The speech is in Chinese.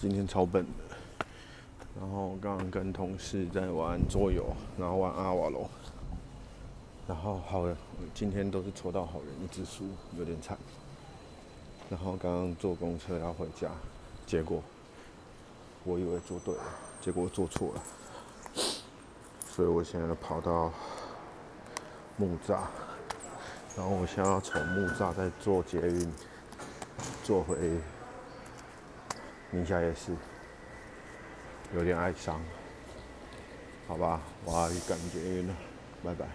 今天超笨的。然后刚刚跟同事在玩桌游，然后玩阿瓦隆。然后好人今天都是抽到好人一直输，有点惨。然后刚刚坐公车要回家，结果我以为坐对了，结果坐错了。所以我现在跑到木栅，然后我现在要从木栅再坐捷运坐回宁夏也是，有点哀伤。好吧，我要去赶捷运了，拜拜。